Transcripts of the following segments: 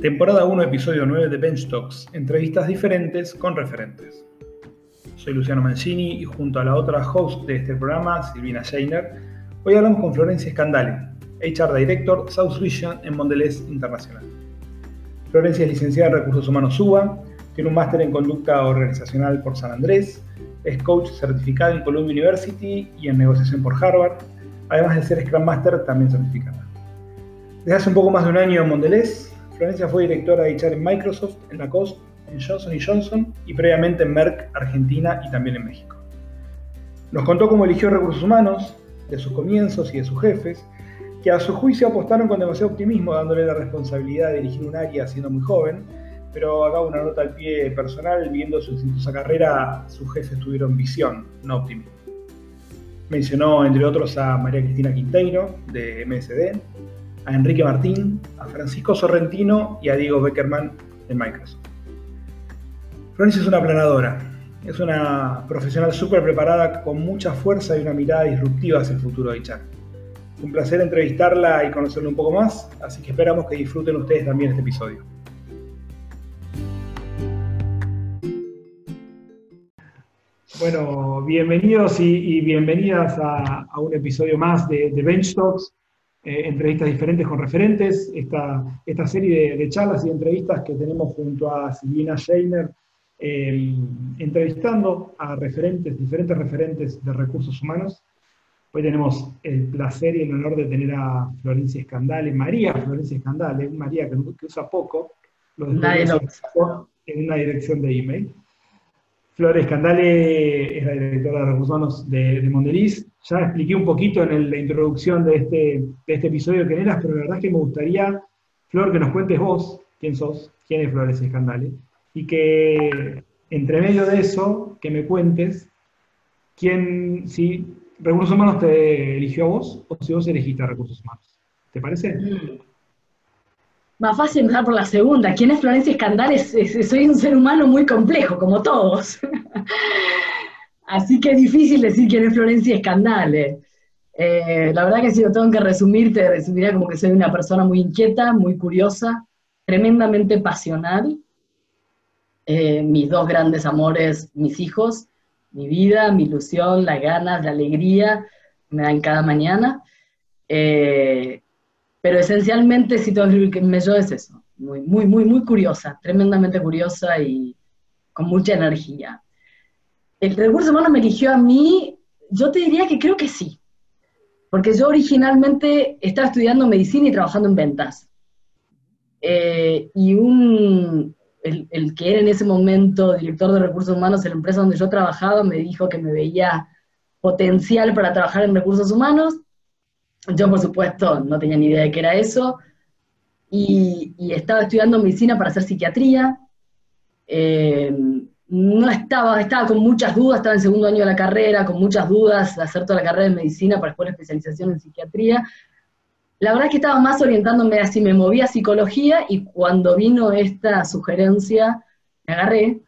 Temporada 1, episodio 9 de Bench Talks, entrevistas diferentes con referentes. Soy Luciano Mancini y junto a la otra host de este programa, Silvina Scheiner, hoy hablamos con Florencia Scandale, HR Director South Region en Mondelez Internacional. Florencia es licenciada en Recursos Humanos UBA, tiene un máster en Conducta Organizacional por San Andrés, es coach certificado en Columbia University y en negociación por Harvard, además de ser Scrum Master también certificada. Desde hace un poco más de un año en Mondelez, Florencia fue directora de HR en Microsoft, en Lacoste, en Johnson Johnson y previamente en Merck, Argentina y también en México. Nos contó cómo eligió recursos humanos, de sus comienzos y de sus jefes, que a su juicio apostaron con demasiado optimismo dándole la responsabilidad de dirigir un área siendo muy joven, pero acá una nota al pie personal, viendo su exitosa carrera, sus jefes tuvieron visión, no optimismo. Mencionó, entre otros, a María Cristina Quinteiro, de MSD, a Enrique Martín, a Francisco Sorrentino y a Diego Beckerman de Microsoft. Florencia es una planadora, es una profesional súper preparada con mucha fuerza y una mirada disruptiva hacia el futuro de HR. Un placer entrevistarla y conocerla un poco más, así que esperamos que disfruten ustedes también este episodio. Bueno, bienvenidos y, bienvenidas a, un episodio más de, de Bench Talks. Eh, entrevistas diferentes con referentes, esta, esta serie de, charlas y entrevistas que tenemos junto a Silvina Scheiner, eh, entrevistando a referentes, diferentes referentes de recursos humanos. Hoy tenemos el placer y el honor de tener a Florencia Escandale, María Florencia Escandale, María que, usa poco, los en una dirección de email. Flores Candale es la directora de recursos humanos de, de Mondeliz. Ya expliqué un poquito en la introducción de este, de este episodio quién eras, pero la verdad es que me gustaría, Flor, que nos cuentes vos quién sos, quién es Flores Escandale, y que entre medio de eso, que me cuentes quién, si Recursos Humanos te eligió a vos o si vos elegiste a Recursos Humanos. ¿Te parece? Mm. Más fácil empezar por la segunda. ¿Quién es Florencia Escandal? soy un ser humano muy complejo, como todos. Así que es difícil decir quién es Florencia Escandale. Eh, la verdad que si lo tengo que resumir, te resumiría como que soy una persona muy inquieta, muy curiosa, tremendamente pasional. Eh, mis dos grandes amores, mis hijos, mi vida, mi ilusión, las ganas, la alegría, me dan cada mañana. Eh, pero esencialmente, si tengo que me yo es eso, muy, muy, muy, muy curiosa, tremendamente curiosa y con mucha energía. ¿El recurso humano me eligió a mí? Yo te diría que creo que sí, porque yo originalmente estaba estudiando medicina y trabajando en ventas. Eh, y un, el, que era en ese momento director de recursos humanos en la empresa donde yo trabajaba me dijo que me veía potencial para trabajar en recursos humanos yo, por supuesto, no tenía ni idea de qué era eso, y, estaba estudiando medicina para hacer psiquiatría. Eh, no estaba, estaba con muchas dudas, estaba en segundo año de la carrera, con muchas dudas hacer toda la carrera de medicina para después la especialización en psiquiatría. La verdad es que estaba más orientándome así, me movía a psicología y cuando vino esta sugerencia, me agarré,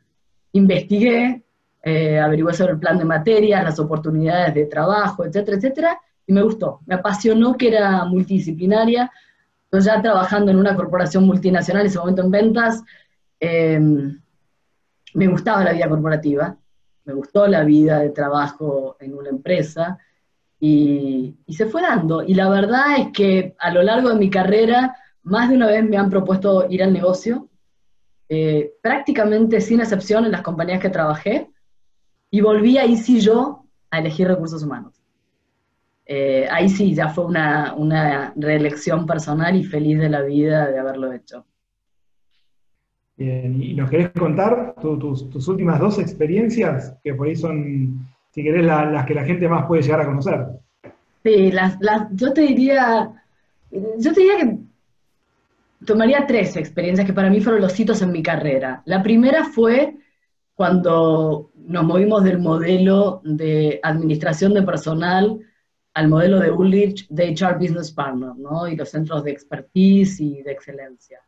investigué, eh, averigué sobre el plan de materias, las oportunidades de trabajo, etcétera, etcétera, y me gustó, me apasionó que era multidisciplinaria, yo ya trabajando en una corporación multinacional, en ese momento en ventas, em, me gustaba la vida corporativa, me gustó la vida de trabajo en una empresa y, se fue dando. Y la verdad es que a lo largo de mi carrera, más de una vez me han propuesto ir al negocio, eh, prácticamente sin excepción en las compañías que trabajé, y volví ahí sí yo a elegir recursos humanos. Eh, ahí sí, ya fue una, reelección personal y feliz de la vida de haberlo hecho. Bien, ¿y nos querés contar tus, últimas dos experiencias, que por ahí son, si querés, las que la gente más puede llegar a conocer? Sí, las, yo te diría, yo te diría que tomaría tres experiencias que para mí fueron los hitos en mi carrera. La primera fue cuando nos movimos del modelo de administración de personal al modelo de Ulrich de HR Business Partner, ¿no? Y los centros de expertise y de excelencia.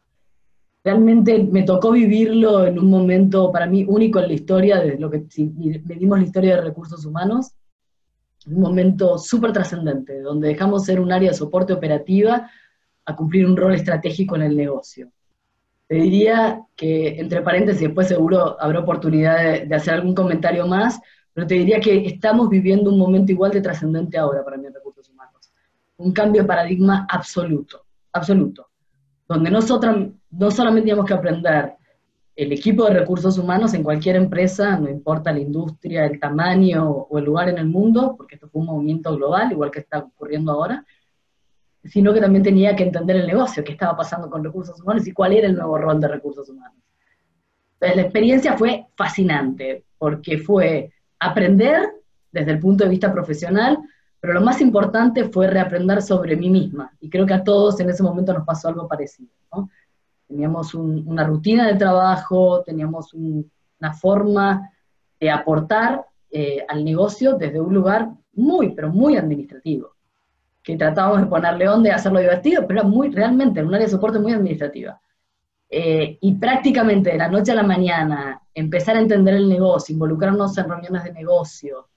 Realmente me tocó vivirlo en un momento para mí único en la historia, de lo que si medimos la historia de recursos humanos, un momento súper trascendente, donde dejamos ser un área de soporte operativa a cumplir un rol estratégico en el negocio. Te diría que, entre paréntesis, después seguro habrá oportunidad de, hacer algún comentario más, pero te diría que estamos viviendo un momento igual de trascendente ahora para mí en recursos humanos. Un cambio de paradigma absoluto, absoluto, donde nosotros no solamente tenemos que aprender el equipo de recursos humanos en cualquier empresa, no importa la industria, el tamaño o el lugar en el mundo, porque esto fue un movimiento global, igual que está ocurriendo ahora, sino que también tenía que entender el negocio, qué estaba pasando con recursos humanos y cuál era el nuevo rol de recursos humanos. Entonces, la experiencia fue fascinante, porque fue aprender desde el punto de vista profesional, pero lo más importante fue reaprender sobre mí misma, y creo que a todos en ese momento nos pasó algo parecido. Teníamos una rutina de trabajo, teníamos una forma de aportar eh, al negocio desde un lugar muy, pero muy administrativo que tratábamos de ponerle onda y hacerlo divertido, pero era muy, realmente, un área de soporte muy administrativa. Eh, y prácticamente de la noche a la mañana, empezar a entender el negocio, involucrarnos en reuniones de negocio,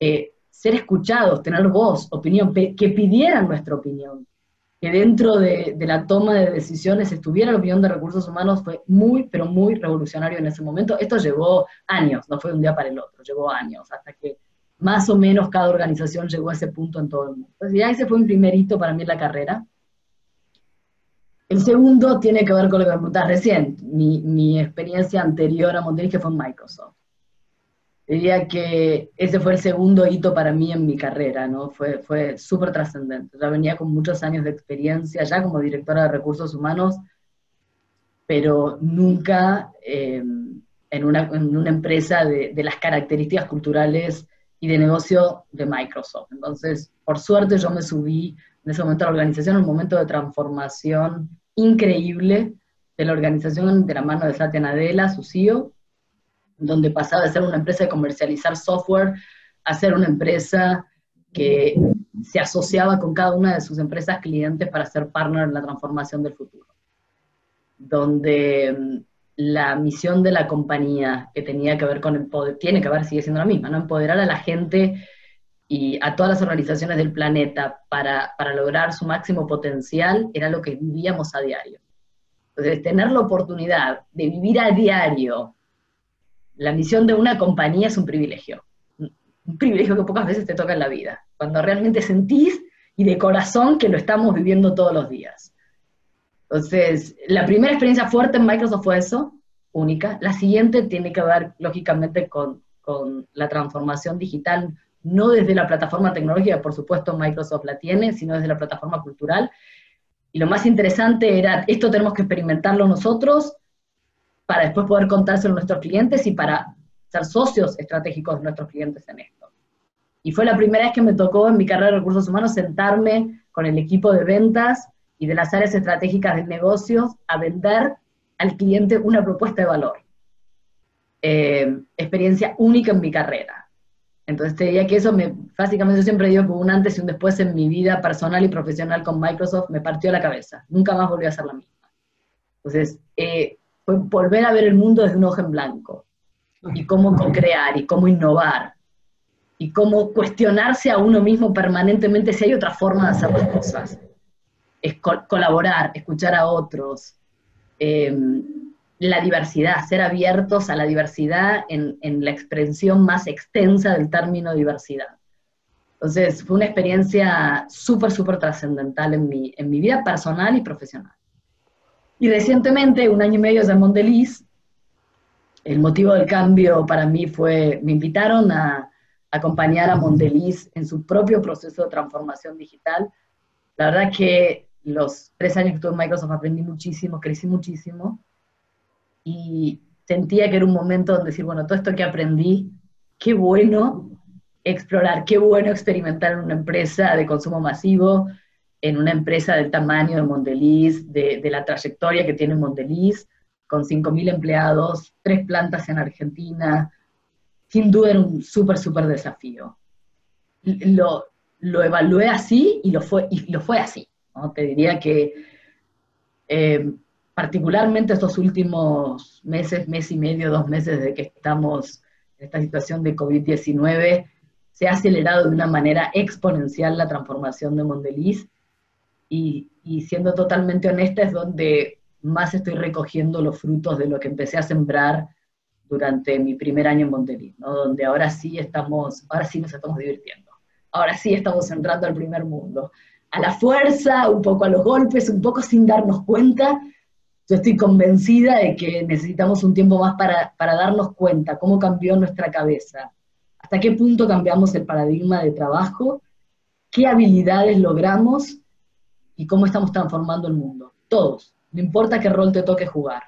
eh, ser escuchados, tener voz, opinión, que pidieran nuestra opinión, que dentro de, la toma de decisiones estuviera la opinión de recursos humanos fue muy, pero muy revolucionario en ese momento. Esto llevó años, no fue un día para el otro, llevó años, hasta que más o menos cada organización llegó a ese punto en todo el mundo. Entonces ya ese fue un primer hito para mí en la carrera. El segundo tiene que ver con lo que me preguntas recién, mi, experiencia anterior a Mondelez, que fue en Microsoft. Diría que ese fue el segundo hito para mí en mi carrera, ¿no? Fue, fue súper trascendente. Ya venía con muchos años de experiencia, ya como directora de recursos humanos, pero nunca eh, en, una, en, una, empresa de, de, las características culturales y de negocio de Microsoft. Entonces, por suerte yo me subí en ese momento a la organización, un momento de transformación increíble de la organización de la mano de Satya Nadella, su CEO, donde pasaba de ser una empresa de comercializar software a ser una empresa que se asociaba con cada una de sus empresas clientes para ser partner en la transformación del futuro. Donde la misión de la compañía que tenía que ver con el poder, tiene que ver, sigue siendo la misma, ¿no? Empoderar a la gente y a todas las organizaciones del planeta para, para lograr su máximo potencial era lo que vivíamos a diario. Entonces, tener la oportunidad de vivir a diario la misión de una compañía es un privilegio. Un privilegio que pocas veces te toca en la vida. Cuando realmente sentís y de corazón que lo estamos viviendo todos los días. Entonces, la primera experiencia fuerte en Microsoft fue eso, única. La siguiente tiene que ver, lógicamente, con, con la transformación digital, no desde la plataforma tecnológica, por supuesto Microsoft la tiene, sino desde la plataforma cultural. Y lo más interesante era, esto tenemos que experimentarlo nosotros para después poder contárselo a nuestros clientes y para ser socios estratégicos de nuestros clientes en esto. Y fue la primera vez que me tocó en mi carrera de recursos humanos sentarme con el equipo de ventas y de las áreas estratégicas de negocios a vender al cliente una propuesta de valor. Eh, experiencia única en mi carrera. Entonces te diría que eso me, básicamente yo siempre digo que un antes y un después en mi vida personal y profesional con Microsoft me partió la cabeza. Nunca más volví a ser la misma. Entonces, eh, fue volver a ver el mundo desde un ojo en blanco. Y cómo co-crear y cómo innovar. Y cómo cuestionarse a uno mismo permanentemente si hay otra forma de hacer las cosas es colaborar, escuchar a otros, em, la diversidad, ser abiertos a la diversidad en, la expresión más extensa del término diversidad. Entonces, fue una experiencia súper, súper trascendental en mi, en mi vida personal y profesional. Y recientemente, un año y medio de Mondeliz, el motivo del cambio para mí fue, me invitaron a acompañar a Mondeliz en su propio proceso de transformación digital. La verdad que los tres años que estuve en Microsoft aprendí muchísimo, crecí muchísimo y sentía que era un momento donde decir, bueno, todo esto que aprendí, qué bueno explorar, qué bueno experimentar en una empresa de consumo masivo, en una empresa del tamaño de Mondeliz, de, la trayectoria que tiene Mondeliz, con 5.000 empleados, tres plantas en Argentina, sin duda era un súper, súper desafío. Lo, lo evalué así y lo fue, y lo fue así. Te diría que eh, particularmente estos últimos meses, mes y medio, dos meses de que estamos en esta situación de COVID-19, se ha acelerado de una manera exponencial la transformación de Mondeliz y, siendo totalmente honesta es donde más estoy recogiendo los frutos de lo que empecé a sembrar durante mi primer año en Montelí, ¿no? donde ahora sí estamos, ahora sí nos estamos divirtiendo, ahora sí estamos entrando al primer mundo. A la fuerza, un poco a los golpes, un poco sin darnos cuenta, yo estoy convencida de que necesitamos un tiempo más para, para darnos cuenta cómo cambió nuestra cabeza, hasta qué punto cambiamos el paradigma de trabajo, qué habilidades logramos y cómo estamos transformando el mundo. Todos, no importa qué rol te toque jugar.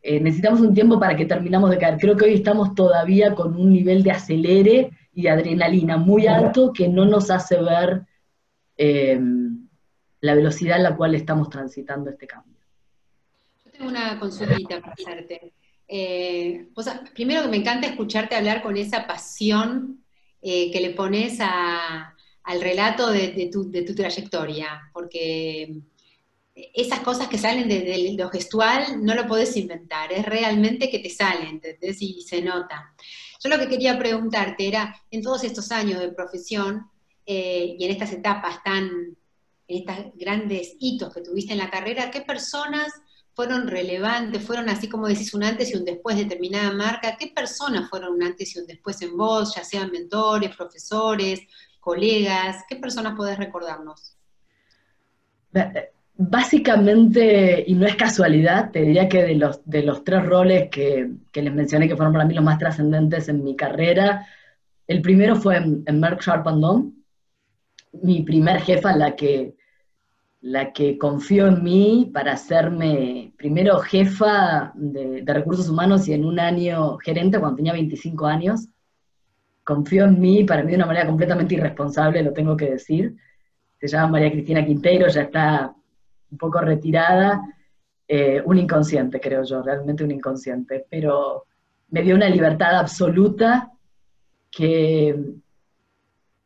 Eh, necesitamos un tiempo para que terminamos de caer. Creo que hoy estamos todavía con un nivel de acelere y de adrenalina muy alto que no nos hace ver eh, la velocidad en la cual estamos transitando este cambio. Yo tengo una consultita para hacerte. Eh, primero que me encanta escucharte hablar con esa pasión que le pones al relato de, tu, de tu trayectoria, porque esas cosas que salen de, lo gestual no lo podés inventar, es realmente que te salen, ¿entendés? Y se nota. Yo lo que quería preguntarte era, en todos estos años de profesión eh, y en estas etapas tan, en estos grandes hitos que tuviste en la carrera, ¿qué personas fueron relevantes, fueron así como decís un antes y un después de determinada marca? ¿Qué personas fueron un antes y un después en vos, ya sean mentores, profesores, colegas? ¿Qué personas podés recordarnos? Eh, Básicamente, y no es casualidad, te diría que de los, de los tres roles que, les mencioné que fueron para mí los más trascendentes en mi carrera, el primero fue en, Merck Sharp Dome, mi primer jefa, la que, la que confió en mí para hacerme primero jefa de, de, recursos humanos y en un año gerente cuando tenía 25 años. Confió en mí, para mí de una manera completamente irresponsable, lo tengo que decir. Se llama María Cristina Quinteiro, ya está un poco retirada, eh, un inconsciente, creo yo, realmente un inconsciente, pero me dio una libertad absoluta que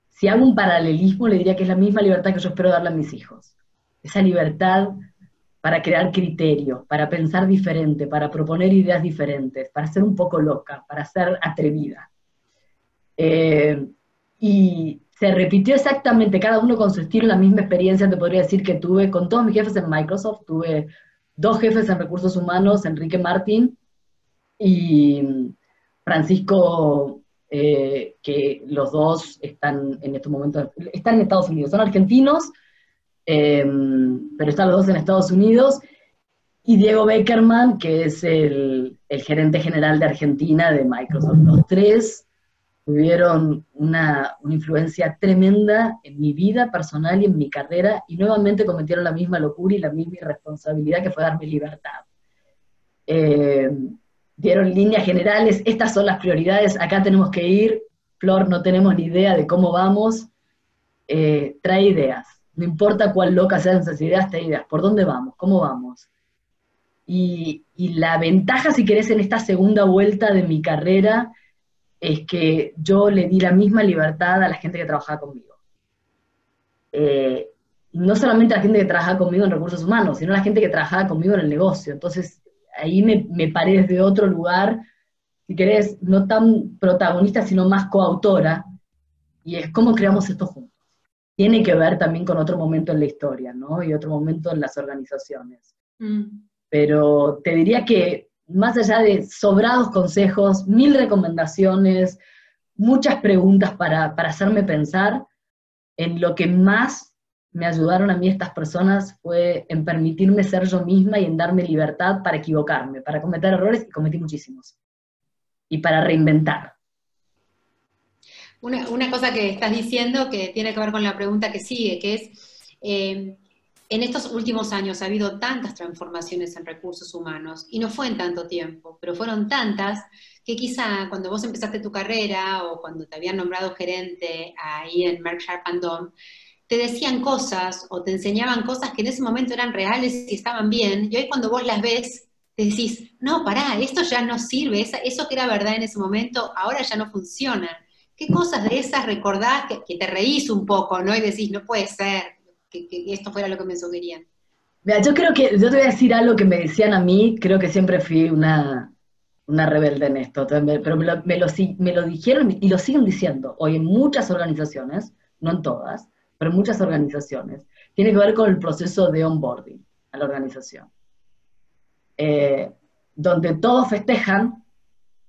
si hago un paralelismo le diría que es la misma libertad que yo espero darle a mis hijos. Esa libertad para crear criterios, para pensar diferente, para proponer ideas diferentes, para ser un poco loca, para ser atrevida. Eh, y se repitió exactamente, cada uno con su estilo, la misma experiencia, te podría decir que tuve con todos mis jefes en Microsoft, tuve dos jefes en recursos humanos, Enrique Martín y Francisco, eh, que los dos están en estos momentos, están en Estados Unidos, son argentinos, eh, pero están los dos en Estados Unidos, y Diego Beckerman, que es el, el gerente general de Argentina de Microsoft. Los tres tuvieron una, influencia tremenda en mi vida personal y en mi carrera, y nuevamente cometieron la misma locura y la misma irresponsabilidad que fue darme libertad. Eh, dieron líneas generales, estas son las prioridades, acá tenemos que ir, Flor, no tenemos ni idea de cómo vamos, eh, trae ideas, no importa cuál loca sean esas ideas, trae ideas, ¿por dónde vamos? ¿Cómo vamos? Y, y la ventaja, si querés, en esta segunda vuelta de mi carrera, es que yo le di la misma libertad a la gente que trabajaba conmigo. Eh, no solamente a la gente que trabajaba conmigo en recursos humanos, sino a la gente que trabajaba conmigo en el negocio. Entonces, ahí me, me paré desde otro lugar, si querés, no tan protagonista, sino más coautora, y es cómo creamos esto juntos. Tiene que ver también con otro momento en la historia, ¿no? Y otro momento en las organizaciones. Mm. Pero te diría que más allá de sobrados consejos, mil recomendaciones, muchas preguntas para, hacerme pensar, en lo que más me ayudaron a mí estas personas fue en permitirme ser yo misma y en darme libertad para equivocarme, para cometer errores, y cometí muchísimos, y para reinventar. Una, cosa que estás diciendo que tiene que ver con la pregunta que sigue, que es, eh, en estos últimos años ha habido tantas transformaciones en recursos humanos, y no fue en tanto tiempo, pero fueron tantas que quizá cuando vos empezaste tu carrera o cuando te habían nombrado gerente ahí en Merck Sharp Dome, te decían cosas o te enseñaban cosas que en ese momento eran reales y estaban bien, y hoy cuando vos las ves, te decís, no, pará, esto ya no sirve, eso que era verdad en ese momento, ahora ya no funciona. ¿Qué cosas de esas recordás que, que te reís un poco, ¿no? Y decís, no puede ser, que, esto fuera lo que me sugerían. Mira, yo creo que, yo te voy a decir algo que me decían a mí, creo que siempre fui una, una rebelde en esto, pero me lo, me, lo, me lo dijeron y lo siguen diciendo hoy en muchas organizaciones, no en todas, pero en muchas organizaciones, tiene que ver con el proceso de onboarding a la organización. eh, donde todos festejan,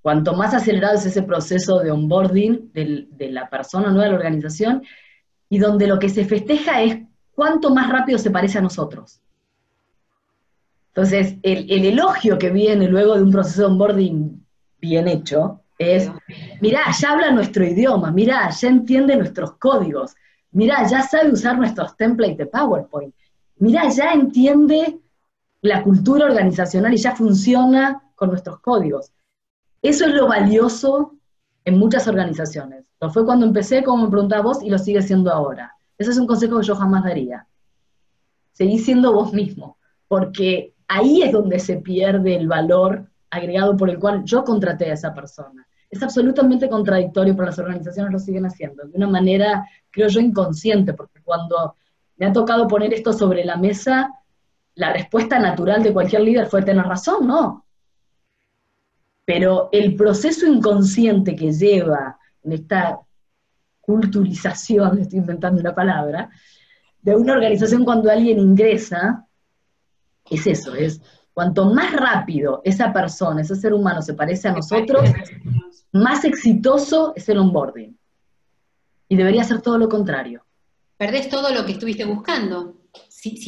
cuanto más acelerado es ese proceso de onboarding de la persona nueva de la organización, y donde lo que se festeja es cuánto más rápido se parece a nosotros. Entonces, el, el elogio que viene luego de un proceso de onboarding bien hecho es, mirá, ya habla nuestro idioma, mirá, ya entiende nuestros códigos, mirá, ya sabe usar nuestros templates de PowerPoint, mirá, ya entiende la cultura organizacional y ya funciona con nuestros códigos. Eso es lo valioso en muchas organizaciones. Lo fue cuando empecé, como me preguntaba vos, y lo sigue siendo ahora. Ese es un consejo que yo jamás daría. Seguí siendo vos mismo, porque ahí es donde se pierde el valor agregado por el cual yo contraté a esa persona. Es absolutamente contradictorio, pero las organizaciones lo siguen haciendo, de una manera, creo yo, inconsciente, porque cuando me ha tocado poner esto sobre la mesa, la respuesta natural de cualquier líder fue tener razón, ¿no? Pero el proceso inconsciente que lleva en esta culturización, estoy inventando una palabra, de una organización cuando alguien ingresa, es eso, es cuanto más rápido esa persona, ese ser humano se parece a nosotros, más exitoso es el onboarding. Y debería ser todo lo contrario. Perdés todo lo que estuviste buscando.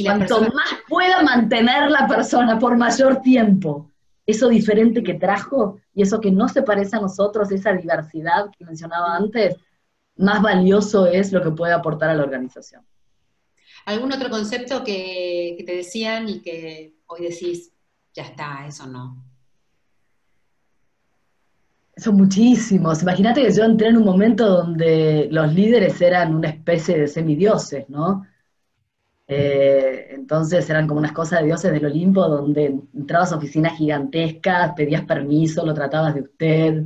Cuanto más pueda mantener la persona por mayor tiempo, eso diferente que trajo y eso que no se parece a nosotros, esa diversidad que mencionaba antes, más valioso es lo que puede aportar a la organización. ¿Algún otro concepto que, te decían y que hoy decís, ya está, eso no? Son muchísimos. Imagínate que yo entré en un momento donde los líderes eran una especie de semidioses, ¿no? Eh, entonces eran como unas cosas de dioses del Olimpo donde entrabas a oficinas gigantescas, pedías permiso, lo tratabas de usted.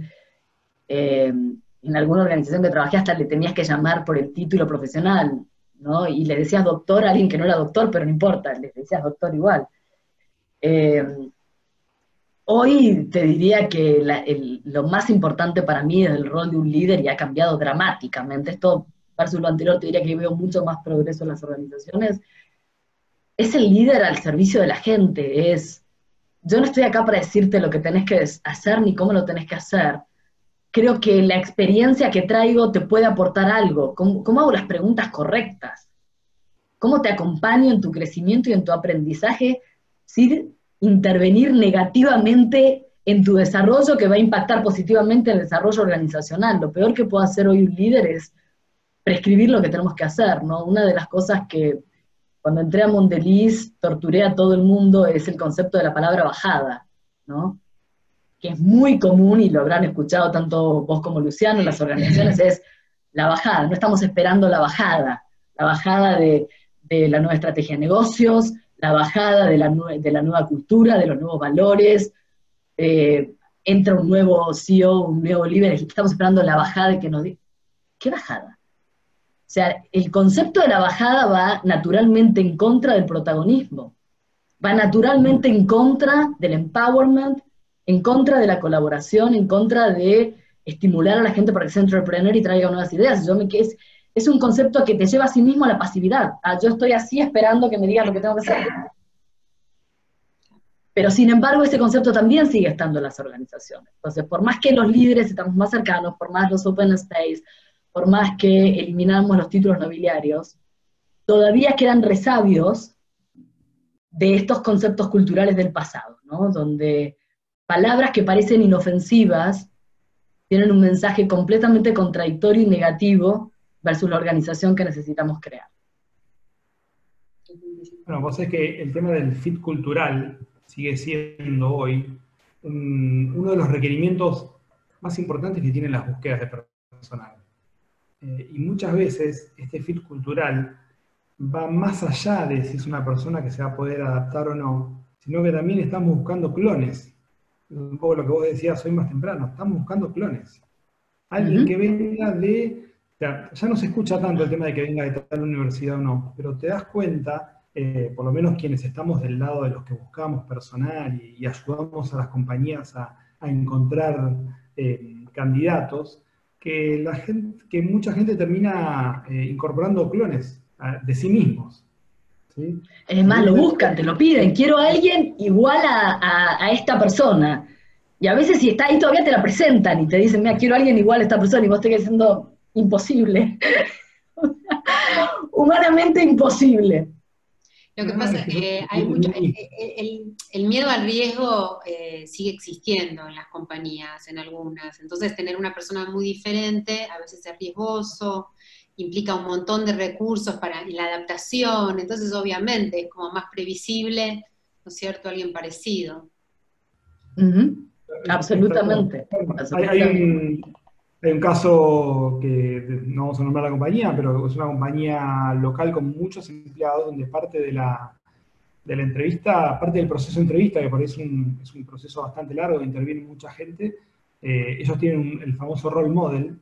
Eh, en alguna organización que trabajé hasta le tenías que llamar por el título profesional, ¿no? Y le decías doctor a alguien que no era doctor, pero no importa, le decías doctor igual. Eh, hoy te diría que lo más importante para mí es el rol de un líder y ha cambiado dramáticamente. Esto versus lo anterior te diría que veo mucho más progreso en las organizaciones. Es el líder al servicio de la gente, es, yo no estoy acá para decirte lo que tenés que hacer ni cómo lo tenés que hacer, creo que la experiencia que traigo te puede aportar algo. ¿Cómo, hago las preguntas correctas? ¿Cómo te acompaño en tu crecimiento y en tu aprendizaje sin intervenir negativamente en tu desarrollo que va a impactar positivamente en el desarrollo organizacional? Lo peor que puede hacer hoy un líder es prescribir lo que tenemos que hacer, ¿no? Una de las cosas que cuando entré a Mondeliz torturé a todo el mundo es el concepto de la palabra bajada, ¿no? Que es muy común y lo habrán escuchado tanto vos como Luciano en las organizaciones, es la bajada. No estamos esperando la bajada, la bajada de, la nueva estrategia de negocios, la bajada de la, de la nueva cultura, de los nuevos valores. Eh, entra un nuevo CEO, un nuevo líder, estamos esperando la bajada de que nos diga, ¿qué bajada? O sea, el concepto de la bajada va naturalmente en contra del protagonismo, va naturalmente en contra del empowerment, en contra de la colaboración, en contra de estimular a la gente para que sea entrepreneur y traiga nuevas ideas. Yo me, es, es un concepto que te lleva a sí mismo a la pasividad. yo estoy así esperando que me digas lo que tengo que hacer. Pero sin embargo, ese concepto también sigue estando en las organizaciones. Entonces, por más que los líderes estamos más cercanos, por más los open space, por más que eliminamos los títulos nobiliarios, todavía quedan resabios de estos conceptos culturales del pasado, ¿no? Donde palabras que parecen inofensivas tienen un mensaje completamente contradictorio y negativo versus la organización que necesitamos crear. Bueno, vos sabés que el tema del fit cultural sigue siendo hoy uno de los requerimientos más importantes que tienen las búsquedas de personal. Eh, y muchas veces este fit cultural va más allá de si es una persona que se va a poder adaptar o no, sino que también estamos buscando clones un poco lo que vos decías hoy más temprano, estamos buscando clones. Alguien que venga de, ya, no se escucha tanto el tema de que venga de tal universidad o no, pero te das cuenta, eh, por lo menos quienes estamos del lado de los que buscamos personal y, ayudamos a las compañías a, encontrar eh, candidatos, que, la gente, que mucha gente termina eh, incorporando clones de sí mismos. Es más, lo buscan, te lo piden. Quiero a alguien igual a, esta persona. Y a veces si está ahí todavía te la presentan y te dicen, mira, quiero a alguien igual a esta persona y vos te quedas diciendo, imposible. Humanamente imposible. Lo que pasa es que hay mucho, el, miedo al riesgo eh, sigue existiendo en las compañías, en algunas. Entonces, tener una persona muy diferente a veces es riesgoso, implica un montón de recursos para la adaptación. Entonces, obviamente, es como más previsible, ¿no es cierto?, alguien parecido. Absolutamente. Hay, un, caso que no vamos a nombrar la compañía, pero es una compañía local con muchos empleados donde parte de la, de la entrevista, parte del proceso de entrevista, que por ahí es un, es un proceso bastante largo, interviene mucha gente, eh, ellos tienen el famoso role model,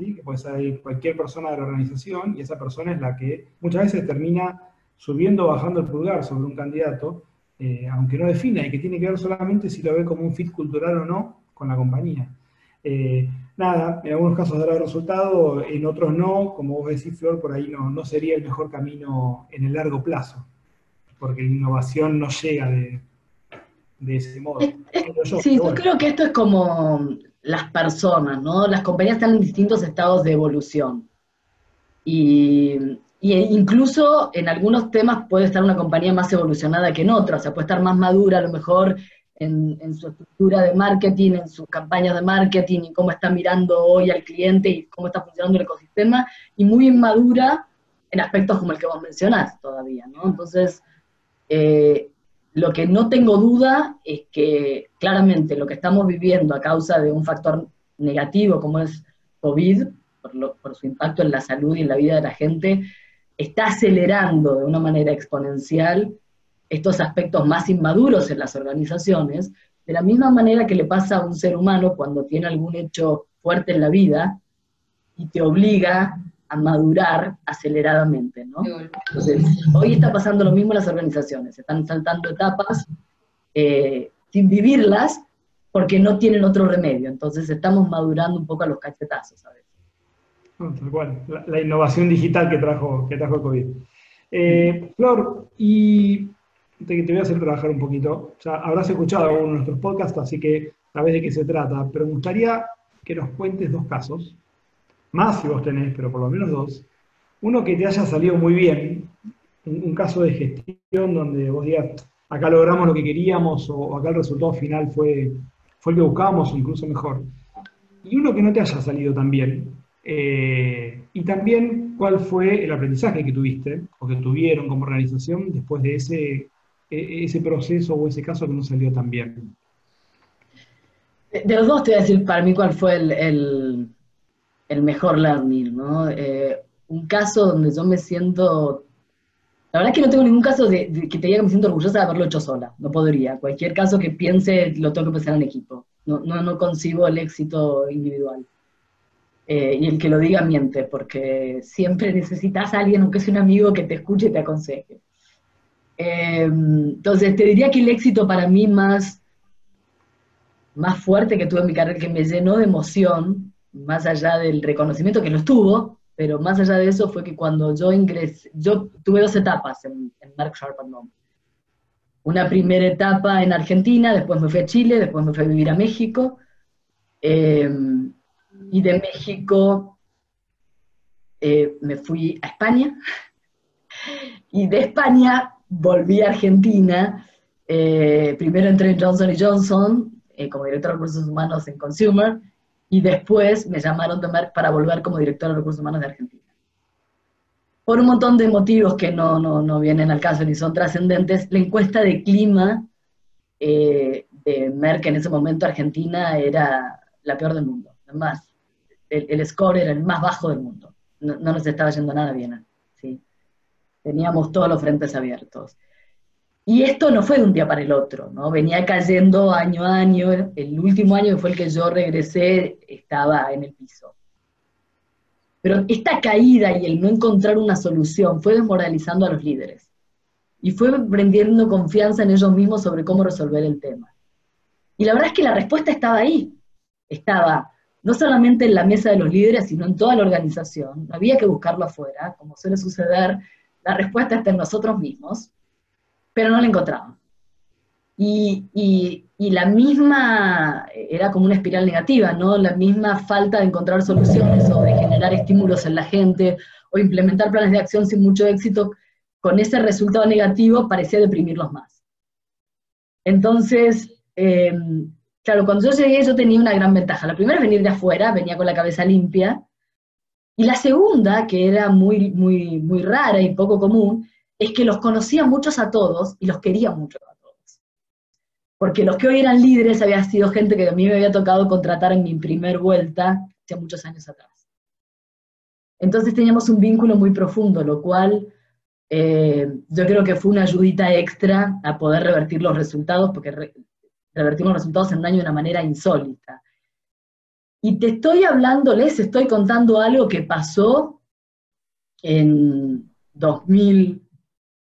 que puede ser cualquier persona de la organización, y esa persona es la que muchas veces termina subiendo o bajando el pulgar sobre un candidato, eh, aunque no defina, y que tiene que ver solamente si lo ve como un fit cultural o no con la compañía. Eh, nada, en algunos casos dará resultado, en otros no, como vos decís, Flor, por ahí no, no sería el mejor camino en el largo plazo, porque la innovación no llega de, ese modo. sí, yo creo que esto es como las personas, ¿no? Las compañías están en distintos estados de evolución. Y y incluso en algunos temas puede estar una compañía más evolucionada que en otras, o sea, puede estar más madura a lo mejor en, su estructura de marketing, en sus campañas de marketing y cómo está mirando hoy al cliente y cómo está funcionando el ecosistema, y muy inmadura en aspectos como el que vos mencionás todavía, ¿no? Entonces, eh, lo que no tengo duda es que claramente lo que estamos viviendo a causa de un factor negativo como es COVID, por, por su impacto en la salud y en la vida de la gente, está acelerando de una manera exponencial estos aspectos más inmaduros en las organizaciones, de la misma manera que le pasa a un ser humano cuando tiene algún hecho fuerte en la vida y te obliga a madurar aceleradamente, ¿no? Entonces, hoy está pasando lo mismo en las organizaciones, están saltando etapas eh, sin vivirlas porque no tienen otro remedio, entonces estamos madurando un poco a los cachetazos, ¿sabes? la, innovación digital que trajo, que trajo el COVID. Eh, Flor, y te, te, voy a hacer trabajar un poquito. Ya habrás escuchado algunos de nuestros podcasts, así que sabes de qué se trata, pero me gustaría que nos cuentes dos casos, más si vos tenés, pero por lo menos dos. Uno que te haya salido muy bien, un, caso de gestión donde vos digas, acá logramos lo que queríamos o acá el resultado final fue, fue el que buscábamos o incluso mejor. Y uno que no te haya salido tan bien, eh, y también cuál fue el aprendizaje que tuviste o que tuvieron como organización después de ese, e, ese proceso o ese caso que no salió tan bien. De los dos te voy a decir para mí cuál fue el, el, mejor learning, ¿no? Eh, un caso donde yo me siento... La verdad es que no tengo ningún caso de, que te diga que me siento orgullosa de haberlo hecho sola, no podría. Cualquier caso que piense lo tengo que pensar en equipo. No, no, no concibo el éxito individual. Eh, y el que lo diga miente, porque siempre necesitas a alguien, aunque sea un amigo, que te escuche y te aconseje. Eh, entonces, te diría que el éxito para mí más, más fuerte que tuve en mi carrera, que me llenó de emoción, más allá del reconocimiento que lo estuvo, pero más allá de eso fue que cuando yo ingresé, yo tuve dos etapas en, en Mark Sharp Una primera etapa en Argentina, después me fui a Chile, después me fui a vivir a México. Eh, y de México eh, me fui a España y de España volví a Argentina. Eh, primero entré en Johnson Johnson eh, como director de recursos humanos en Consumer y después me llamaron de Merck para volver como director de recursos humanos de Argentina. Por un montón de motivos que no, no, no vienen al caso ni son trascendentes, la encuesta de clima de Merck en ese momento Argentina era la peor del mundo. Además, el, score era el más bajo del mundo. No, nos estaba yendo nada bien. ¿sí? Teníamos todos los frentes abiertos. Y esto no fue de un día para el otro, ¿no? Venía cayendo año a año. El último año que fue el que yo regresé estaba en el piso. Pero esta caída y el no encontrar una solución fue desmoralizando a los líderes. Y fue prendiendo confianza en ellos mismos sobre cómo resolver el tema. Y la verdad es que la respuesta estaba ahí. Estaba no solamente en la mesa de los líderes, sino en toda la organización. Había que buscarlo afuera, como suele suceder la respuesta está en nosotros mismos, pero no la encontraban. Y, y, la misma, era como una espiral negativa, ¿no? La misma falta de encontrar soluciones o de generar estímulos en la gente o implementar planes de acción sin mucho éxito, con ese resultado negativo parecía deprimirlos más. Entonces, eh, claro, cuando yo llegué yo tenía una gran ventaja. La primera es venir de afuera, venía con la cabeza limpia, y la segunda, que era muy, muy, muy rara y poco común, es que los conocía muchos a todos y los quería mucho a todos. Porque los que hoy eran líderes había sido gente que a mí me había tocado contratar en mi primer vuelta, hace muchos años atrás. Entonces teníamos un vínculo muy profundo, lo cual eh, yo creo que fue una ayudita extra a poder revertir los resultados, porque revertimos los resultados en un año de una manera insólita. Y te estoy hablando, les estoy contando algo que pasó en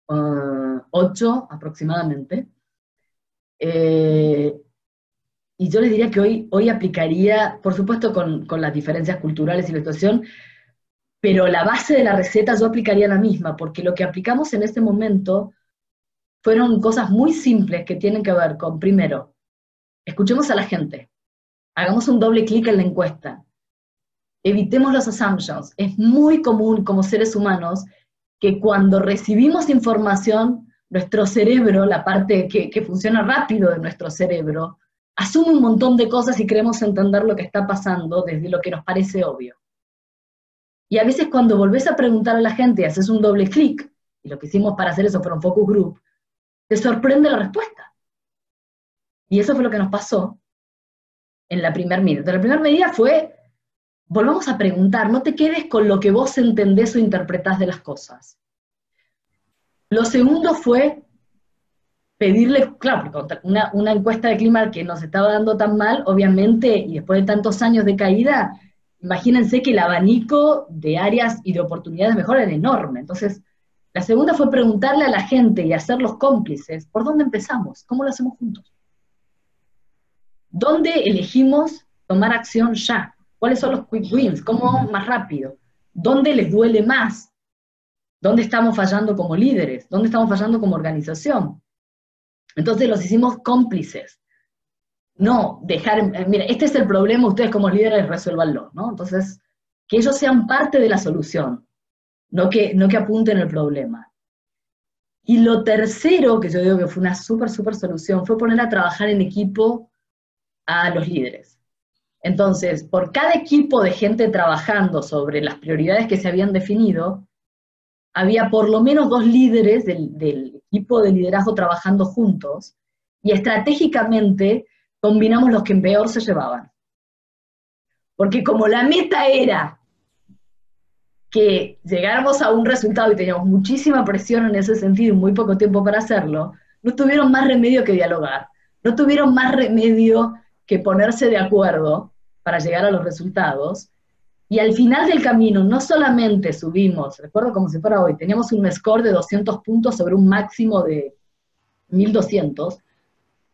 2008 aproximadamente. Eh, y yo les diría que hoy, hoy aplicaría, por supuesto con, con, las diferencias culturales y la situación, pero la base de la receta yo aplicaría la misma, porque lo que aplicamos en este momento fueron cosas muy simples que tienen que ver con, primero, escuchemos a la gente, hagamos un doble clic en la encuesta. Evitemos los assumptions. Es muy común como seres humanos que cuando recibimos información, nuestro cerebro, la parte que, que funciona rápido de nuestro cerebro, asume un montón de cosas y queremos entender lo que está pasando desde lo que nos parece obvio. Y a veces cuando volvés a preguntar a la gente haces un doble clic, y lo que hicimos para hacer eso fue un focus group, te sorprende la respuesta. Y eso fue lo que nos pasó en la primera medida. La primera medida fue, volvamos a preguntar, no te quedes con lo que vos entendés o interpretás de las cosas. Lo segundo fue pedirle, claro, una, una encuesta de clima que nos estaba dando tan mal, obviamente, y después de tantos años de caída, imagínense que el abanico de áreas y de oportunidades mejor era enorme. Entonces, la segunda fue preguntarle a la gente y hacerlos cómplices, ¿por dónde empezamos? ¿Cómo lo hacemos juntos? ¿Dónde elegimos tomar acción ya? ¿Cuáles son los quick wins? ¿Cómo más rápido? ¿Dónde les duele más? ¿Dónde estamos fallando como líderes? ¿Dónde estamos fallando como organización? Entonces los hicimos cómplices. No dejar, eh, mira, este es el problema, ustedes como líderes resuélvanlo, ¿no? Entonces, que ellos sean parte de la solución, no que, no que apunten el problema. Y lo tercero, que yo digo que fue una súper, súper solución, fue poner a trabajar en equipo a los líderes. Entonces, por cada equipo de gente trabajando sobre las prioridades que se habían definido, había por lo menos dos líderes del, equipo de liderazgo trabajando juntos y estratégicamente combinamos los que peor se llevaban. Porque como la meta era que llegáramos a un resultado y teníamos muchísima presión en ese sentido y muy poco tiempo para hacerlo, no tuvieron más remedio que dialogar, no tuvieron más remedio que ponerse de acuerdo para llegar a los resultados. Y al final del camino no solamente subimos, recuerdo como si fuera hoy, teníamos un score de 200 puntos sobre un máximo de 1200.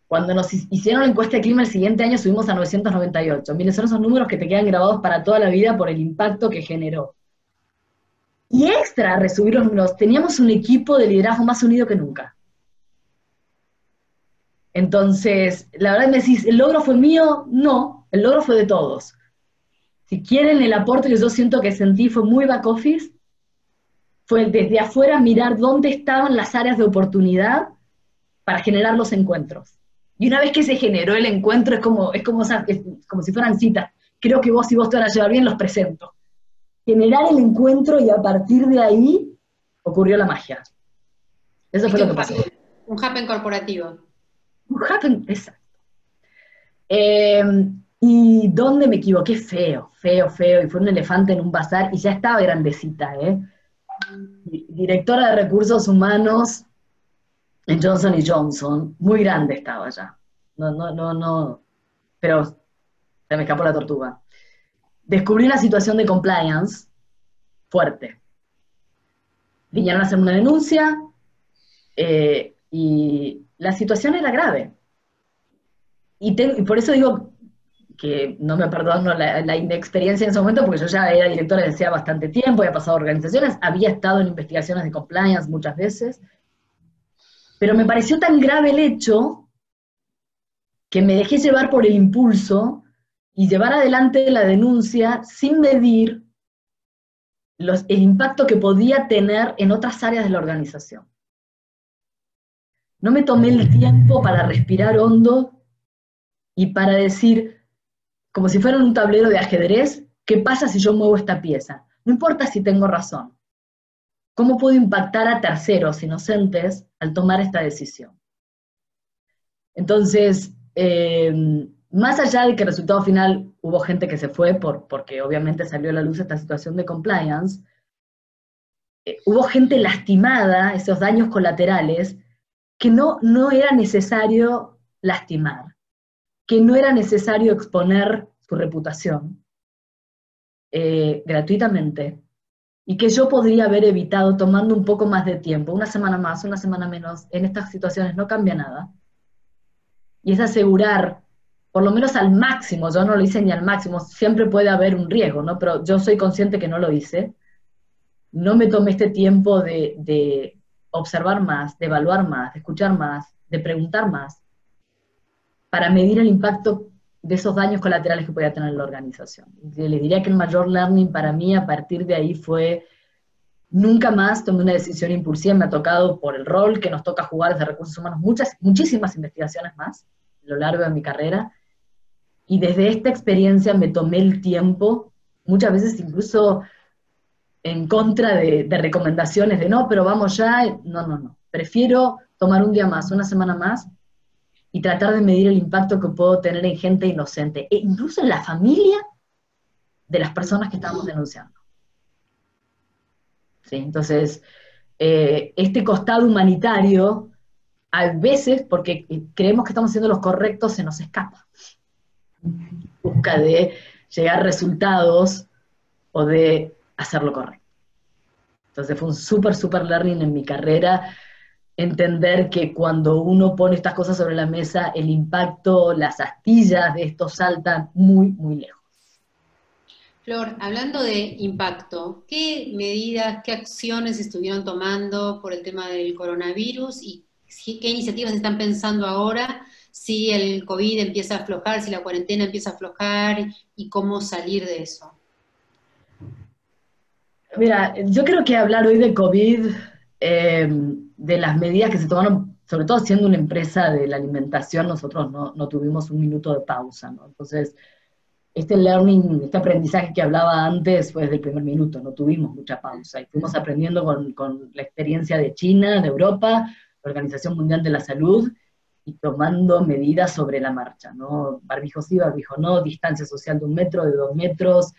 Cuando nos hicieron la encuesta de clima el siguiente año subimos a 998. Miren, son esos números que te quedan grabados para toda la vida por el impacto que generó. Y extra resubir los números, teníamos un equipo de liderazgo más unido que nunca. Entonces, la verdad me decís, ¿el logro fue mío? No, el logro fue de todos. Si quieren, el aporte que yo siento que sentí fue muy back office, fue desde afuera mirar dónde estaban las áreas de oportunidad para generar los encuentros. Y una vez que se generó el encuentro, es como, es como, como si fueran citas. Creo que vos y vos te van a llevar bien, los presento. Generar el encuentro y a partir de ahí ocurrió la magia. Eso fue lo que pasó. Un happen corporativo. Exacto. Eh, y dónde me equivoqué, feo, feo, feo, y fue un elefante en un bazar y ya estaba grandecita, ¿eh? Directora de recursos humanos en Johnson Johnson, muy grande estaba ya. No, no, no, no, pero se me escapó la tortuga. Descubrí una situación de compliance fuerte. Vinieron a hacer una denuncia eh, y la situación era grave. Y, por eso digo que no me perdono la, inexperiencia en ese momento, porque yo ya era directora desde hacía bastante tiempo, había pasado organizaciones, había estado en investigaciones de compliance muchas veces, pero me pareció tan grave el hecho que me dejé llevar por el impulso y llevar adelante la denuncia sin medir los, el impacto que podía tener en otras áreas de la organización. No me tomé el tiempo para respirar hondo y para decir, como si fuera un tablero de ajedrez, ¿qué pasa si yo muevo esta pieza? No importa si tengo razón. ¿Cómo puedo impactar a terceros inocentes al tomar esta decisión? Entonces, eh, más allá de que el resultado final hubo gente que se fue por, porque obviamente salió a la luz esta situación de compliance, eh, hubo gente lastimada, esos daños colaterales, que no, no era necesario lastimar, que no era necesario exponer su reputación eh, gratuitamente, y que yo podría haber evitado tomando un poco más de tiempo, una semana más, una semana menos, en estas situaciones no cambia nada. Y es asegurar por lo menos al máximo, yo no lo hice ni al máximo, siempre puede haber un riesgo, ¿no? Pero yo soy consciente que no lo hice. No me tomé este tiempo de, observar más, de evaluar más, de escuchar más, de preguntar más, para medir el impacto de esos daños colaterales que podía tener la organización. Les diría que el mayor learning para mí a partir de ahí fue nunca más tomé una decisión impulsiva, me ha tocado por el rol que nos toca jugar desde recursos humanos, muchas, muchísimas investigaciones más a lo largo de mi carrera, y desde esta experiencia me tomé el tiempo, muchas veces incluso en contra de, recomendaciones de no, pero vamos ya, no, no, no. Prefiero tomar un día más, una semana más, y tratar de medir el impacto que puedo tener en gente inocente, e incluso en la familia de las personas que estamos denunciando. ¿Sí? Entonces, eh, este costado humanitario, a veces, porque creemos que estamos haciendo los correctos, se nos escapa busca de llegar a resultados o de hacer lo correcto. Entonces fue un súper, súper learning en mi carrera entender que cuando uno pone estas cosas sobre la mesa, el impacto, las astillas de esto saltan muy, muy lejos. Flor, hablando de impacto, ¿qué medidas, qué acciones estuvieron tomando por el tema del coronavirus y qué iniciativas están pensando ahora si el COVID empieza a aflojar, si la cuarentena empieza a aflojar y cómo salir de eso? Mira, yo creo que hablar hoy de COVID, em, de las medidas que se tomaron, sobre todo siendo una empresa de la alimentación, nosotros no, tuvimos un minuto de pausa, ¿no? Entonces, este learning, este aprendizaje que hablaba antes fue desde el primer minuto, no tuvimos mucha pausa y fuimos aprendiendo con, con la experiencia de China, de Europa, la Organización Mundial de la Salud, tomando medidas sobre la marcha, ¿no? Barbijo sí, barbijo no, distancia social de un metro, de dos metros,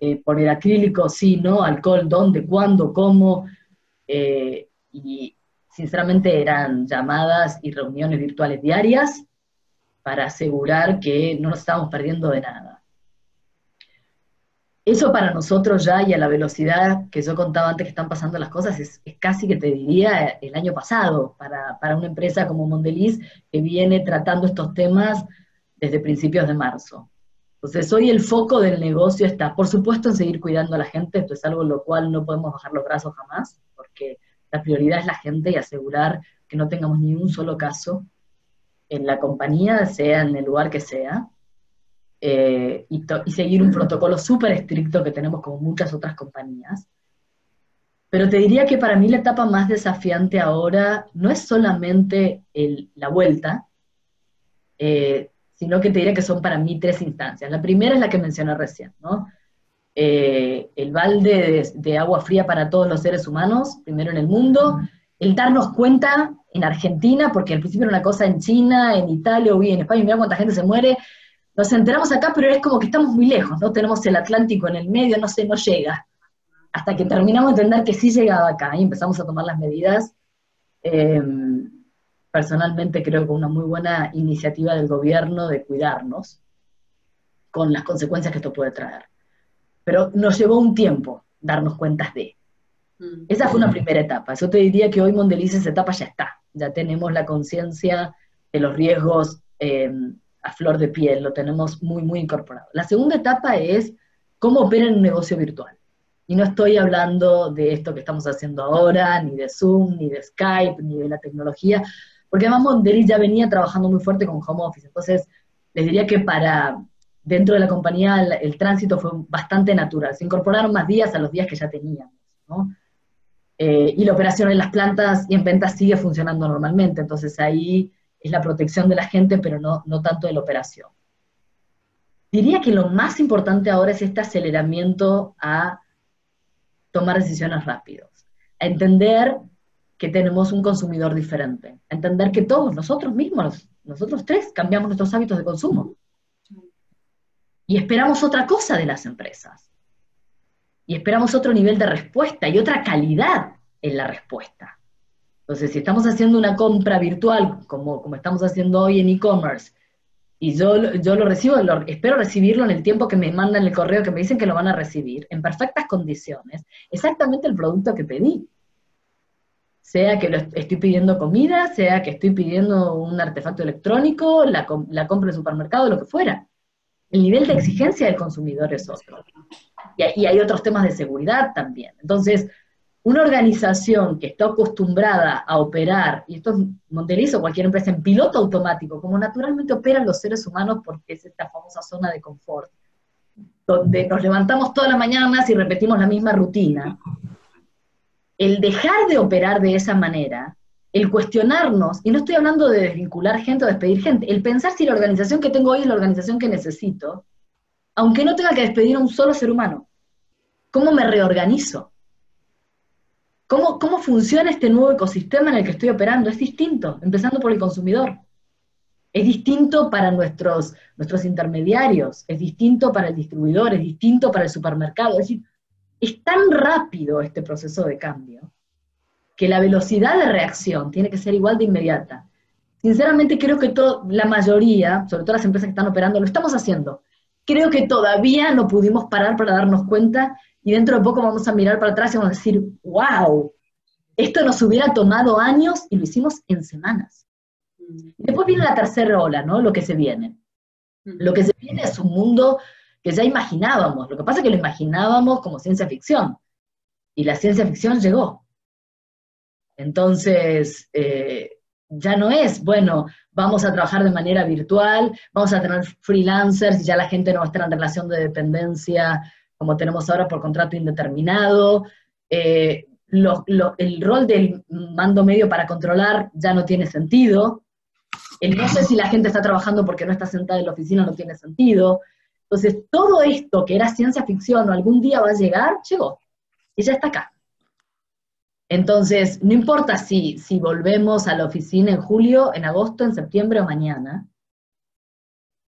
eh, poner acrílico, sí, no, alcohol, dónde, cuándo, cómo, eh, y sinceramente eran llamadas y reuniones virtuales diarias para asegurar que no nos estábamos perdiendo de nada. Eso para nosotros ya y a la velocidad que yo contaba antes que están pasando las cosas es, casi que te diría el año pasado para, una empresa como Mondeliz que viene tratando estos temas desde principios de marzo. Entonces hoy el foco del negocio está, por supuesto, en seguir cuidando a la gente, esto es algo en lo cual no podemos bajar los brazos jamás, porque la prioridad es la gente y asegurar que no tengamos ni un solo caso en la compañía, sea en el lugar que sea. Eh, y, seguir un protocolo súper estricto que tenemos como muchas otras compañías. Pero te diría que para mí la etapa más desafiante ahora no es solamente la vuelta, eh, sino que te diría que son para mí tres instancias. La primera es la que mencioné recién, ¿no? Eh, el balde de, agua fría para todos los seres humanos, primero en el mundo, el darnos cuenta en Argentina, porque al principio era una cosa en China, en Italia o en España, mira cuánta gente se muere, nos enteramos acá, pero es como que estamos muy lejos, ¿no? Tenemos el Atlántico en el medio, no sé, no llega. Hasta que terminamos de entender que sí llegaba acá y empezamos a tomar las medidas. Eh, personalmente creo que una muy buena iniciativa del gobierno de cuidarnos con las consecuencias que esto puede traer. Pero nos llevó un tiempo darnos cuenta de. Mm. Esa fue una primera etapa. Yo te diría que hoy Mondeliz esa etapa ya está. Ya tenemos la conciencia de los riesgos eh, a flor de piel, lo tenemos muy, muy incorporado. La segunda etapa es cómo opera un negocio virtual. Y no estoy hablando de esto que estamos haciendo ahora, ni de Zoom, ni de Skype, ni de la tecnología, porque además Mondeli ya venía trabajando muy fuerte con home office. Entonces, les diría que para dentro de la compañía el, tránsito fue bastante natural. Se incorporaron más días a los días que ya teníamos, ¿no? Eh, y la operación en las plantas y en ventas sigue funcionando normalmente, entonces ahí es la protección de la gente, pero no, no tanto de la operación. Diría que lo más importante ahora es este aceleramiento a tomar decisiones rápidos, a entender que tenemos un consumidor diferente, a entender que todos nosotros mismos, nosotros tres, cambiamos nuestros hábitos de consumo. Y esperamos otra cosa de las empresas. Y esperamos otro nivel de respuesta y otra calidad en la respuesta. Entonces, si estamos haciendo una compra virtual, como, como estamos haciendo hoy en e-commerce, y yo, yo lo recibo, espero recibirlo en el tiempo que me mandan el correo, que me dicen que lo van a recibir, en perfectas condiciones, exactamente el producto que pedí. Sea que lo estoy pidiendo comida, sea que estoy pidiendo un artefacto electrónico, la, la compra en supermercado, lo que fuera. El nivel de exigencia del consumidor es otro. Y, hay otros temas de seguridad también. Entonces, una organización que está acostumbrada a operar, y esto es Monteliz o cualquier empresa, en piloto automático, como naturalmente operan los seres humanos porque es esta famosa zona de confort, donde nos levantamos todas las mañanas y repetimos la misma rutina, el dejar de operar de esa manera, el cuestionarnos, y no estoy hablando de desvincular gente o despedir gente, el pensar si la organización que tengo hoy es la organización que necesito, aunque no tenga que despedir a un solo ser humano. ¿Cómo me reorganizo? ¿Cómo, ¿Cómo funciona este nuevo ecosistema en el que estoy operando? Es distinto, empezando por el consumidor. Es distinto para nuestros, nuestros intermediarios, es distinto para el distribuidor, es distinto para el supermercado. Es decir, es tan rápido este proceso de cambio que la velocidad de reacción tiene que ser igual de inmediata. Sinceramente creo que la mayoría, sobre todo las empresas que están operando, lo estamos haciendo. Creo que todavía no pudimos parar para darnos cuenta y dentro de poco vamos a mirar para atrás y vamos a decir, wow, esto nos hubiera tomado años y lo hicimos en semanas. Y después viene la tercera ola, ¿no? Lo que se viene. Lo que se viene es un mundo que ya imaginábamos. Lo que pasa es que lo imaginábamos como ciencia ficción. Y la ciencia ficción llegó. Entonces, eh, ya no es, bueno, vamos a trabajar de manera virtual, vamos a tener freelancers y ya la gente no va a estar en relación de dependencia como tenemos ahora por contrato indeterminado. Eh, el rol del mando medio para controlar ya no tiene sentido. El no sé si la gente está trabajando porque no está sentada en la oficina no tiene sentido. Entonces, todo esto que era ciencia ficción o algún día va a llegar, llegó. Y ya está acá. Entonces, no importa si, si volvemos a la oficina en julio, en agosto, en septiembre o mañana,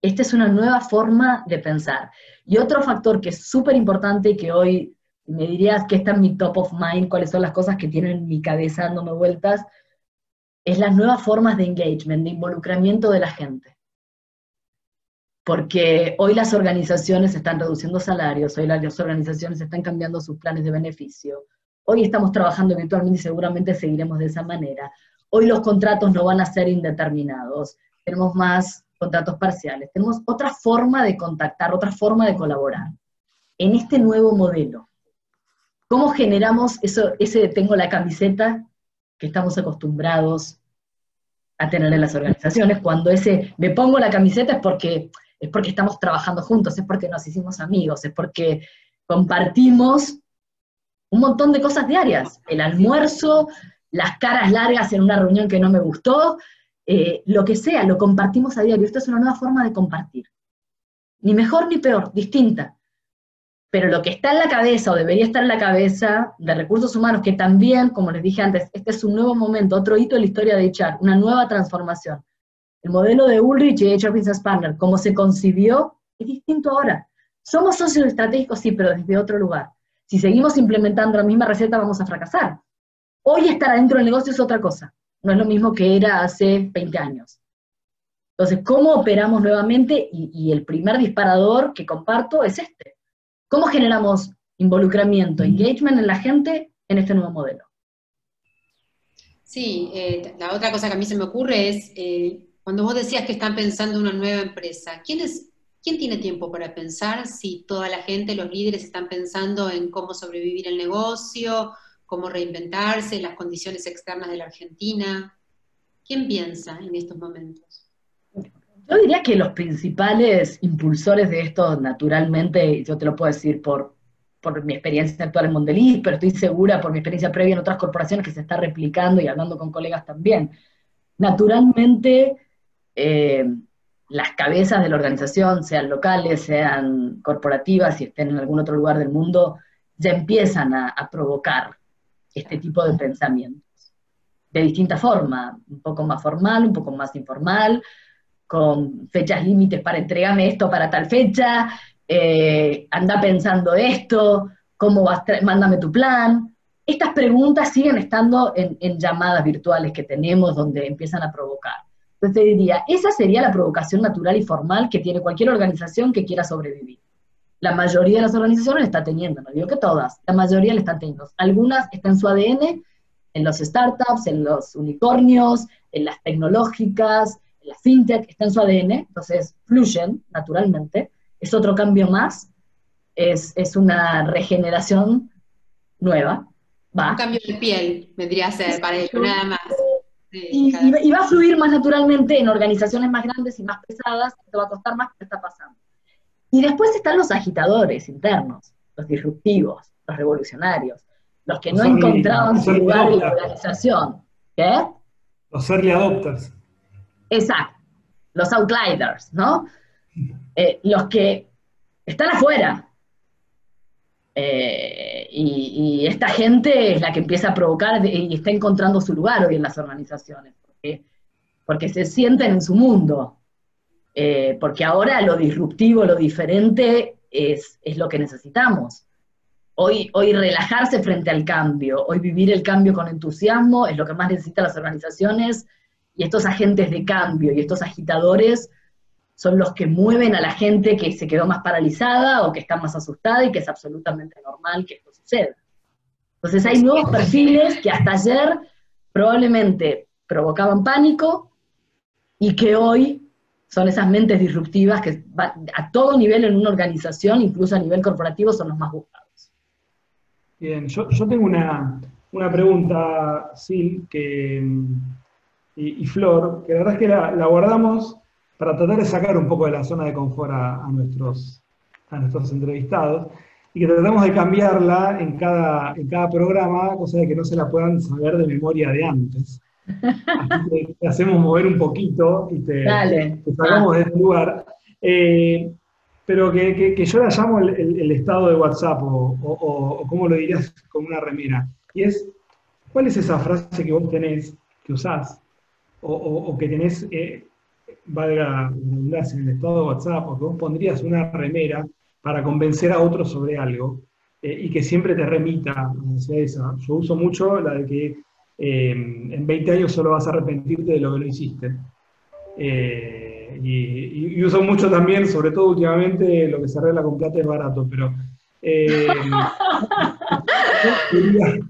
esta es una nueva forma de pensar. Y otro factor que es súper importante y que hoy me dirías que está en mi top of mind, cuáles son las cosas que tienen en mi cabeza dándome vueltas, es las nuevas formas de engagement, de involucramiento de la gente. Porque hoy las organizaciones están reduciendo salarios, hoy las organizaciones están cambiando sus planes de beneficio, hoy estamos trabajando virtualmente y seguramente seguiremos de esa manera. Hoy los contratos no van a ser indeterminados, tenemos más contratos parciales. Tenemos otra forma de contactar, otra forma de colaborar. En este nuevo modelo, ¿cómo generamos eso, ese tengo la camiseta que estamos acostumbrados a tener en las organizaciones? Cuando ese me pongo la camiseta es porque, es porque estamos trabajando juntos, es porque nos hicimos amigos, es porque compartimos un montón de cosas diarias. El almuerzo, las caras largas en una reunión que no me gustó, eh, lo que sea, lo compartimos a diario. Esto es una nueva forma de compartir. Ni mejor ni peor, distinta. Pero lo que está en la cabeza o debería estar en la cabeza de recursos humanos, que también, como les dije antes, este es un nuevo momento, otro hito en la historia de HR, una nueva transformación. El modelo de Ulrich y HR Business Partner, como se concibió, es distinto ahora. Somos socios estratégicos, sí, pero desde otro lugar. Si seguimos implementando la misma receta, vamos a fracasar. Hoy estar adentro del negocio es otra cosa no es lo mismo que era hace 20 años. Entonces, ¿cómo operamos nuevamente? Y, el primer disparador que comparto es este. ¿Cómo generamos involucramiento, engagement en la gente en este nuevo modelo? Sí, eh, la otra cosa que a mí se me ocurre es, eh, cuando vos decías que están pensando una nueva empresa, ¿quién, es, ¿quién tiene tiempo para pensar si toda la gente, los líderes están pensando en cómo sobrevivir el negocio, cómo reinventarse, las condiciones externas de la Argentina? ¿Quién piensa en estos momentos? Yo diría que los principales impulsores de esto, naturalmente, yo te lo puedo decir por, por mi experiencia actual en Mondeliz, pero estoy segura por mi experiencia previa en otras corporaciones que se está replicando y hablando con colegas también. Naturalmente, eh, las cabezas de la organización, sean locales, sean corporativas, si estén en algún otro lugar del mundo, ya empiezan a, provocar este tipo de pensamientos. De distinta forma, un poco más formal, un poco más informal, con fechas límites para entregarme esto para tal fecha, eh, anda pensando esto, cómo vas, mándame tu plan. Estas preguntas siguen estando en, llamadas virtuales que tenemos donde empiezan a provocar. Entonces te diría, esa sería la provocación natural y formal que tiene cualquier organización que quiera sobrevivir. La mayoría de las organizaciones está teniendo, no digo que todas, la mayoría le están teniendo. Algunas están en su ADN, en los startups, en los unicornios, en las tecnológicas, la fintech está en su ADN, entonces fluyen naturalmente, es otro cambio más, es, una regeneración nueva. Va. Un cambio de piel vendría a ser para ello, nada más. Y, va a fluir más naturalmente en organizaciones más grandes y más pesadas, te va a costar más que está pasando. Y después están los agitadores internos, los disruptivos, los revolucionarios, los que no encontraban su lugar en la organización. ¿Qué? Los early adopters. Exacto, los outliers, ¿no? Eh, los que están afuera. Eh, y, esta gente es la que empieza a provocar y está encontrando su lugar hoy en las organizaciones, porque, porque se sienten en su mundo, eh, porque ahora lo disruptivo, lo diferente es, es lo que necesitamos. Hoy, hoy relajarse frente al cambio, hoy vivir el cambio con entusiasmo es lo que más necesitan las organizaciones y estos agentes de cambio y estos agitadores son los que mueven a la gente que se quedó más paralizada o que está más asustada y que es absolutamente normal que esto suceda. Entonces hay nuevos perfiles que hasta ayer probablemente provocaban pánico y que hoy son esas mentes disruptivas que a todo nivel en una organización, incluso a nivel corporativo, son los más buscados. Bien, yo, tengo una, una pregunta, Sil, que, y, Flor, que la verdad es que la, guardamos para tratar de sacar un poco de la zona de confort a, nuestros, a nuestros entrevistados y que tratamos de cambiarla en cada, en cada programa, cosa de que no se la puedan saber de memoria de antes. Así que te hacemos mover un poquito y te, sacamos de este lugar. Eh, pero que, que, yo la llamo el, estado de WhatsApp o, o, o, como lo dirías con una remera. Y es, ¿cuál es esa frase que vos tenés, que usás, o, que tenés, eh, valga la en el estado de WhatsApp, o que vos pondrías una remera para convencer a otros sobre algo eh, y que siempre te remita hacia esa. Yo uso mucho la de que eh, en 20 años solo vas a arrepentirte de lo que no hiciste. Y, uso mucho también, sobre todo últimamente, lo que se arregla con plata es barato, pero...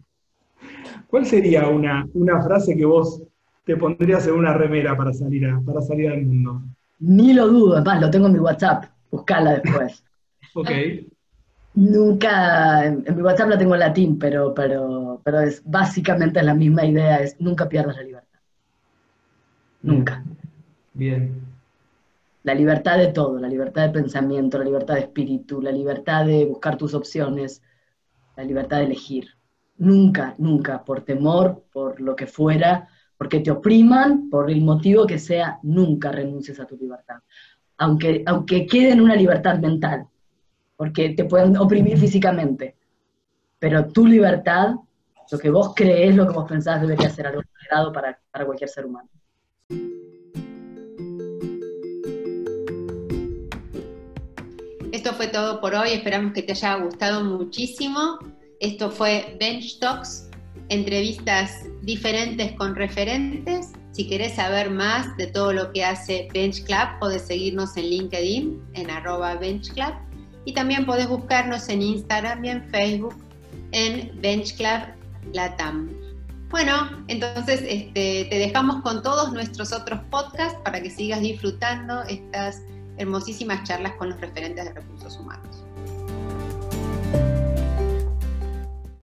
¿Cuál sería una, una frase que vos te pondrías en una remera para salir, para salir al mundo. Ni lo dudo, además lo tengo en mi WhatsApp, buscala después. ok. Nunca, en, mi WhatsApp la tengo en latín, pero, pero, pero es básicamente la misma idea, es nunca pierdas la libertad. Nunca. Bien. La libertad de todo, la libertad de pensamiento, la libertad de espíritu, la libertad de buscar tus opciones, la libertad de elegir. Nunca, nunca, por temor, por lo que fuera, porque te opriman, por el motivo que sea, nunca renuncies a tu libertad. Aunque, aunque quede en una libertad mental, porque te pueden oprimir físicamente. Pero tu libertad, lo que vos crees, lo que vos pensás, debería ser algo sagrado para, para cualquier ser humano. Esto fue todo por hoy, esperamos que te haya gustado muchísimo. Esto fue Bench Talks entrevistas diferentes con referentes. Si querés saber más de todo lo que hace Bench Club, podés seguirnos en LinkedIn, en arroba Bench y también podés buscarnos en Instagram y en Facebook en Bench. Bueno, entonces este, te dejamos con todos nuestros otros podcasts para que sigas disfrutando estas hermosísimas charlas con los referentes de recursos humanos.